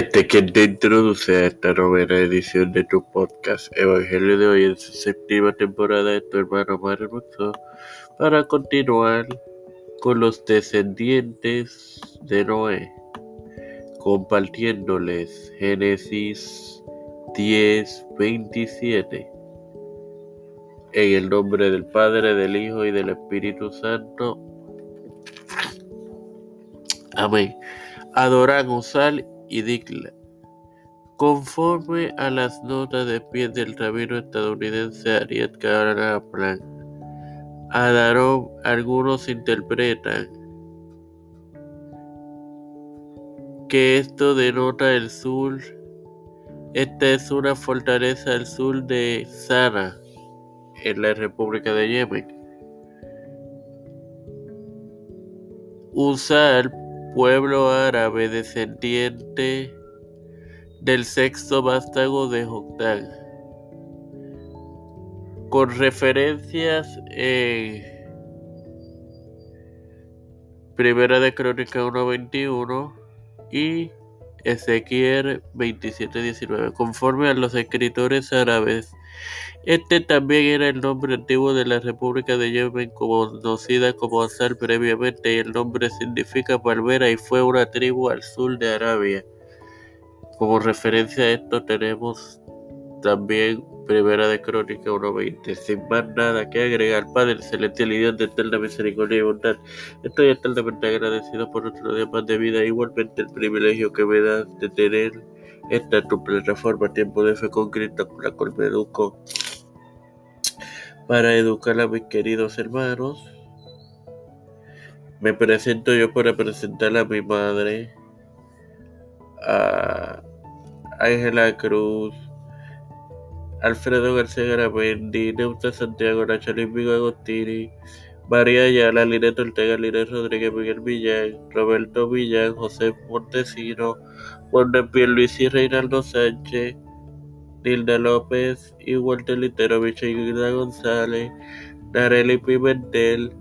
Este quien te introduce a esta novena edición de tu podcast Evangelio de hoy en su séptima temporada de tu hermano más hermoso para continuar con los descendientes de Noé, compartiéndoles Génesis 10, 27. En el nombre del Padre, del Hijo y del Espíritu Santo. Amén. Adoran, Usal y Dikla. Conforme a las notas de pie del rabino estadounidense Ariel Kaplan, Adarón, algunos interpretan que esto denota el sur. Esta es una fortaleza al sur de Sana, en la República de Yemen. Usar pueblo árabe descendiente del sexto vástago de Joktan, con referencias en Primera de Crónica 1.21 y Ezequiel 27.19, conforme a los escritores árabes. Este también era el nombre antiguo de la República de Yemen, conocida como Azar previamente, y el nombre significa palmera y fue una tribu al sur de Arabia. Como referencia a esto tenemos también Primera de Crónica 1.20. Sin más nada que agregar, Padre Celestial y Dios de eterna misericordia y bondad, estoy eternamente agradecido por otro día más de vida, igualmente el privilegio que me das de tener esta tu plataforma Tiempo de Fe con Cristo, la cual me educo para educar a mis queridos hermanos. Me presento yo para presentar a mi madre, a Ángela Cruz, Alfredo García Garamendi, Neuta Santiago, Nachalín Vigo Agostini, María Ayala, Lineto Ortega, Línez Rodríguez, Miguel Villán, Roberto Villán, José Montesino, Juan Luis y Reinaldo Sánchez, Nilda López y Walter Litero, Michelle González, Nareli Pimentel,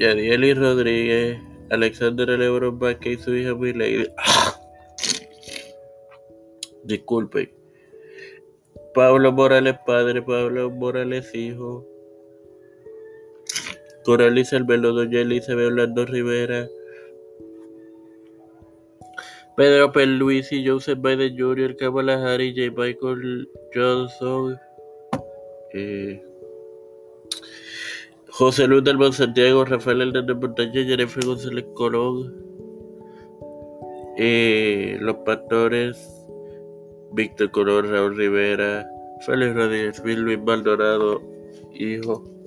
Yadieli Rodríguez, Alexander Lebron Vázquez y su hija Miley. Disculpen. Pablo Morales padre, Pablo Morales hijo, Coraliza Albelo, Doña Elizabeth Orlando Rivera, Pedro y Joseph Biden Jr., Kamala Harris, J. Michael Johnson, eh, José Luis del Santiago, Rafael Hernández Montaña, Jennifer González Colón, eh, Los Pastores, Víctor Colón, Raúl Rivera, Félix Rodríguez, Luis Maldonado, hijo.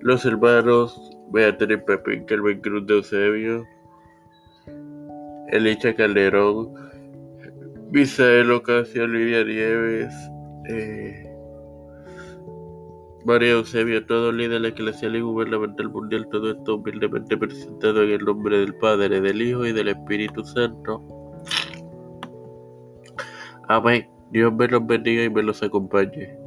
Los hermanos Beatriz Pepín, Kelvin Cruz de Eusebio, Elicha Calderón, Misael Ocasio, Lidia Nieves, eh, María Eusebio, todo líder eclesial y gubernamental mundial, todo esto humildemente presentado en el nombre del Padre, del Hijo y del Espíritu Santo. Amén. Dios me los bendiga y me los acompañe.